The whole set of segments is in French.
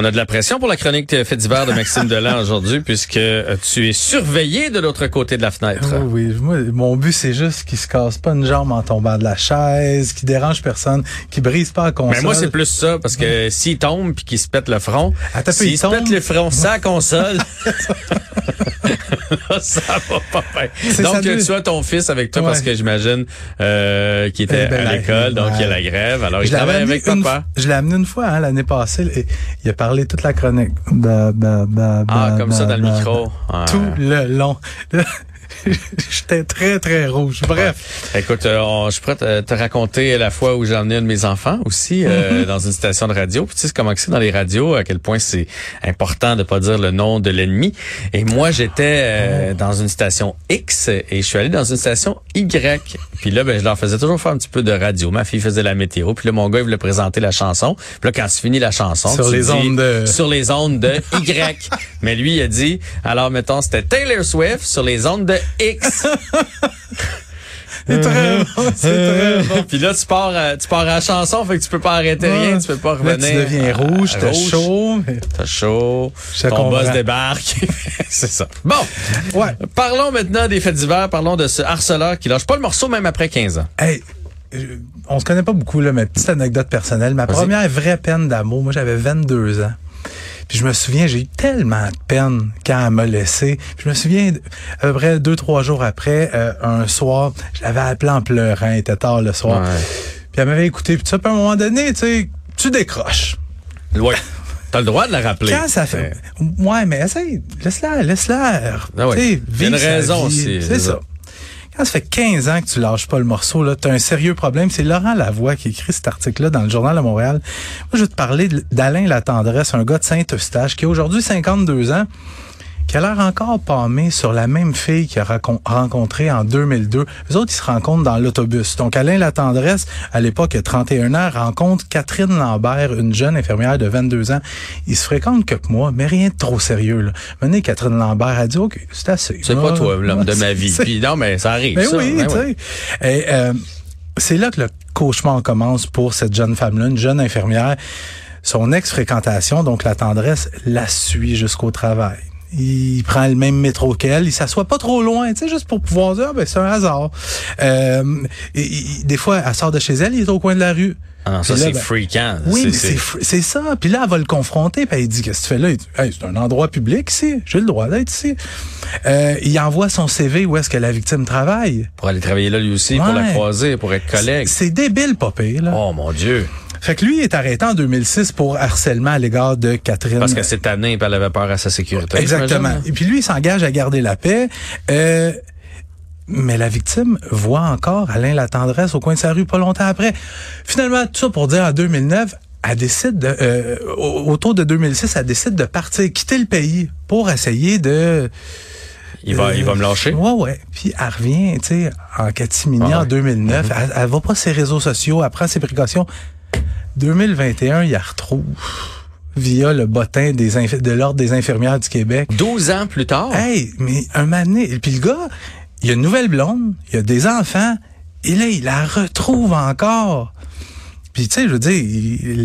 On a de la pression pour la chronique fait divers de Maxime Delan aujourd'hui puisque euh, tu es surveillé de l'autre côté de la fenêtre. Oh oui, moi, mon but c'est juste qu'il se casse pas une jambe en tombant de la chaise, qu'il dérange personne, qu'il brise pas la console. Mais moi c'est plus ça parce que s'il tombe puis qu'il se pète le front, s'il il se pète le front sans console, ça va pas bien. Donc lui. tu as ton fils avec toi Ouais. parce que j'imagine euh, qu'il était Eh ben, à l'école, donc il y a la grève. Alors il Je l'avais travaille avec une papa. Je l'ai amené une fois hein, l'année passée. et il a parlé toute la chronique. Ba, ba, ba, Ah, ba, comme ça ba, dans le micro. Ouais. Tout le long. J'étais très, très rouge. Bref. Écoute, euh, on- je suis prêt à te raconter la fois où j'ai emmené un de mes enfants aussi euh, dans une station de radio. Puis tu sais comment que c'est dans les radios, à quel point c'est important de pas dire le nom de l'ennemi. Et moi, j'étais euh, dans une station X et je suis allé dans une station Y. Puis là, ben, je leur faisais toujours faire un petit peu de radio. Ma fille faisait la météo. Puis là, mon gars, il voulait présenter la chanson. Puis là, quand tu finis la chanson, Sur les dis, ondes de- Sur les ondes de Y. Mais lui, il a dit, alors mettons, c'était Taylor Swift sur les ondes de X. C'est très bon. C'est très bon. Puis là, tu pars, à- tu pars à la chanson, fait que tu peux pas arrêter rien, tu peux pas Là, revenir. tu deviens à- rouge, t'as chaud. T'as chaud. Je ton comprends. boss débarque. c'est ça. Bon. Ouais. Parlons maintenant des faits divers. Parlons de ce harceleur qui lâche pas le morceau même après 15 ans. Hey, euh, on se connaît pas beaucoup, là, mais petite anecdote personnelle. Ma première vraie peine d'amour, moi, j'avais 22 ans. Puis je me souviens, j'ai eu tellement de peine quand elle m'a laissé. Puis je me souviens, à peu près deux, trois jours après, euh, un soir, je l'avais appelé en pleurant, il était tard le soir. Ouais. Puis elle m'avait écouté. Puis ça, puis à un moment donné, tu sais, tu décroches. Ouais. T'as le droit de la rappeler. Quand ça fait... Ouais, mais essaye, laisse-la, laisse-la. Ah Il y a une raison aussi, c'est ça. Quand ça fait 15 ans que tu lâches pas le morceau, là, t'as un sérieux problème. C'est Laurent Lavoie qui écrit cet article-là dans le Journal de Montréal. Moi, je vais te parler d'Alain Latendresse, un gars de Saint-Eustache qui a aujourd'hui 52 ans, qui a l'air encore palmé sur la même fille qu'il a rencontrée en 2002. Les autres, ils se rencontrent dans l'autobus. Donc, Alain Latendresse, à l'époque, il a 31 ans, rencontre Catherine Lambert, une jeune infirmière de 22 ans. Ils se fréquentent quelques mois, mais rien de trop sérieux. Là. Maintenant, Catherine Lambert a dit, OK, c'est assez. C'est pas toi, l'homme de ma vie. Puis non, mais ça arrive. ben ça. oui, Ben tu sais. Et, euh, c'est là que le cauchemar commence pour cette jeune femme-là, une jeune infirmière. Son ex-fréquentation, donc la tendresse, la suit jusqu'au travail. Il prend le même métro qu'elle, il s'assoit pas trop loin, tu sais, juste pour pouvoir dire, Ah, ben, c'est un hasard. Euh, et- et- des fois, elle sort de chez elle, il est au coin de la rue. Ah non, ça, c'est ben. Oui, mais c'est ça. Puis là, elle va le confronter, puis elle dit Qu'est-ce que tu fais là? Il dit, Hey, C'est un endroit public ici. J'ai le droit d'être ici. Euh, il envoie son CV où est-ce que la victime travaille. Pour aller travailler là lui aussi, pour la croiser, pour être collègue. C'est débile, pire, là. Oh mon Dieu. Fait que lui il est arrêté en 2006 pour harcèlement à l'égard de Catherine. Parce que cette année, elle avait peur à sa sécurité. Exactement. Et puis lui, il s'engage à garder la paix. Euh, mais la victime voit encore Alain la tendresse au coin de sa rue pas longtemps après. Finalement, tout ça pour dire en 2009, elle décide de, euh, au- autour de 2006, elle décide de partir, quitter le pays pour essayer de. Il va, euh, il va me lâcher. Ouais, ouais. Puis elle revient, tu sais, en catimini Ah ouais. en 2009. Mm-hmm. elle, elle va pas ses réseaux sociaux, elle prend ses précautions. 2021, il la retrouve via le bottin des de l'Ordre des infirmières du Québec. 12 ans plus tard. Hey, mais un et puis le gars, il a une nouvelle blonde, il a des enfants, et là, il la retrouve encore. Puis, tu sais, je veux dire,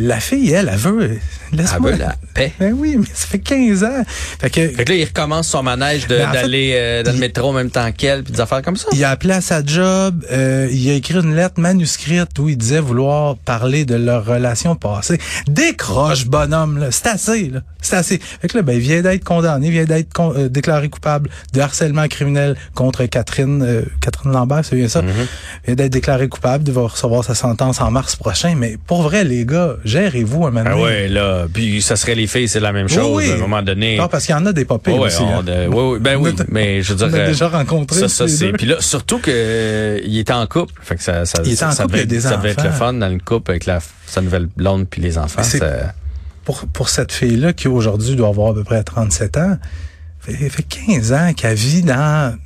la fille, elle, elle veut, Elle laisse-moi. veut la paix. Ben oui, mais ça fait 15 ans. Fait que, Fait que là, il recommence son manège Ben, d'aller euh, dans le métro en même temps qu'elle, puis des affaires comme ça. il a appelé à sa job, euh, il a écrit une lettre manuscrite où il disait vouloir parler de leur relation passée. Décroche, bonhomme, là. C'est assez, là. C'est assez. Fait que là, ben, il vient d'être condamné, il vient d'être con- euh, déclaré coupable de harcèlement criminel contre Catherine, euh, Catherine Lambert, c'est bien ça? Il vient d'être déclaré coupable, il va recevoir sa sentence en mars prochain. Mais pour vrai, les gars, gérez-vous un moment Ah donné. ouais, là. Puis ça serait les filles, c'est la même chose. Oui, oui. À un moment donné. Non, parce qu'il y en a des papiers ouais, aussi. on- hein. euh, ouais, ouais, ben oui, mais je veux on dire. a déjà rencontré Ça, ça c'est. Puis là, surtout que euh, il était en couple. Fait que ça, ça, Il était en ça couple, devait, des ça devait être le fun dans le couple avec la, sa nouvelle blonde puis les enfants. Ça- pour, pour cette fille-là qui aujourd'hui doit avoir à peu près 37 ans, fait, fait 15 ans qu'elle vit dans,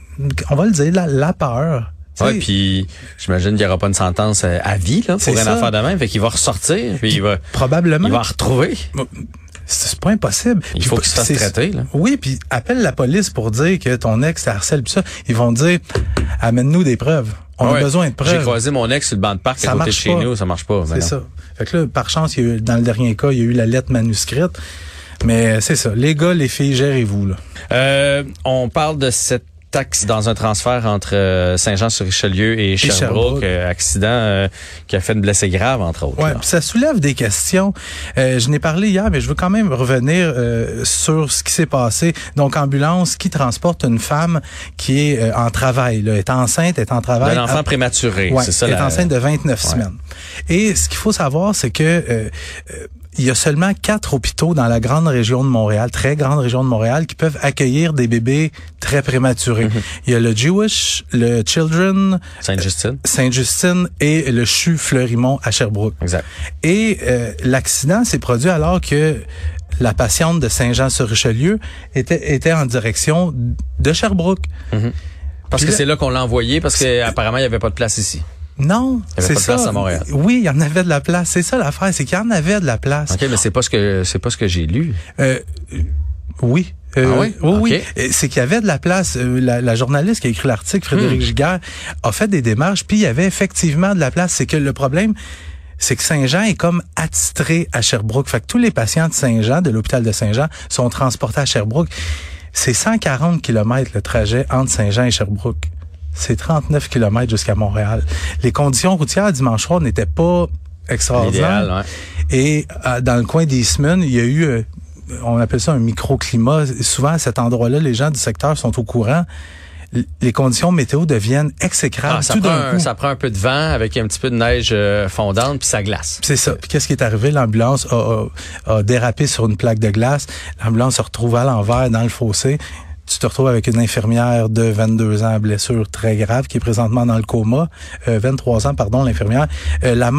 on va le dire, la, la peur. Ouais, puis j'imagine qu'il n'y aura pas une sentence euh, à vie là, pour une ça. affaire de même. Fait qu'il va ressortir, puis il va, probablement. il va retrouver. C'est pas impossible. Il faut qu'il se fasse traiter, là. Oui, puis appelle la police pour dire que ton ex te harcèle pis ça. Ils vont dire amène-nous des preuves. On Ouais. a besoin de J'ai preuves. croisé mon ex sur le banc de parc Ça à côté de marche chez pas. nous, ça marche pas. C'est ça. Fait que là, par chance, il y a eu- dans le dernier cas, il y a eu la lettre manuscrite. Mais c'est ça. Les gars, les filles, gérez-vous, là. Euh, on parle de cette taxe dans un transfert entre euh, Saint-Jean-sur-Richelieu et Sherbrooke, Sherbrooke. euh, accident euh, qui a fait une blessée grave, entre autres. Ouais, ça soulève des questions. Euh, je n'ai parlé hier, mais je veux quand même revenir euh, sur ce qui s'est passé. Donc, ambulance qui transporte une femme qui est euh, en travail, là, est enceinte, est en travail. D'un enfant à- prématuré, Ouais, c'est ça. elle est la- enceinte de 29 semaines. Et ce qu'il faut savoir, c'est que euh, euh, il y a seulement quatre hôpitaux dans la grande région de Montréal, très grande région de Montréal, qui peuvent accueillir des bébés très prématurés. Mm-hmm. Il y a le Jewish, le Children, Sainte-Justine. Sainte-Justine et le CHU Fleurimont à Sherbrooke. Exact. Et euh, l'accident s'est produit alors que la patiente de Saint-Jean-sur-Richelieu était, était en direction de Sherbrooke. Parce Puis que c'est là qu'on l'a envoyé, parce qu'apparemment, il n'y avait pas de place ici. Non, c'est ça. place à Montréal. Oui, il y en avait de la place. C'est ça l'affaire, c'est qu'il y en avait de la place. OK, mais c'est pas ce que c'est pas ce que j'ai lu. Euh, euh, oui. Euh, Ah oui? oui, oui. Euh, C'est qu'il y avait de la place. La, la journaliste qui a écrit l'article, Hmm. Frédéric Giguère, a fait des démarches, puis il y avait effectivement de la place. C'est que le problème, c'est que Saint-Jean est comme attitré à Sherbrooke. Fait que tous les patients de Saint-Jean, de l'hôpital de Saint-Jean, sont transportés à Sherbrooke. C'est 140 km le trajet entre Saint-Jean et Sherbrooke. C'est 39 km jusqu'à Montréal. Les conditions routières dimanche soir n'étaient pas extraordinaires. Ouais. Et euh, dans le coin d'Eastman, il y a eu, euh, on appelle ça un microclimat. Souvent, à cet endroit-là, les gens du secteur sont au courant. Les conditions météo deviennent exécrables Ah, ça, tout prend d'un un, coup. ça prend un peu de vent avec un petit peu de neige euh, fondante, puis ça glace. C'est ça. Puis qu'est-ce qui est arrivé? L'ambulance a, a- a dérapé sur une plaque de glace. L'ambulance se retrouve à l'envers dans le fossé. Tu te retrouves avec une infirmière de 22 ans blessure très grave qui est présentement dans le coma. Euh, 23 ans, pardon, l'infirmière. Euh,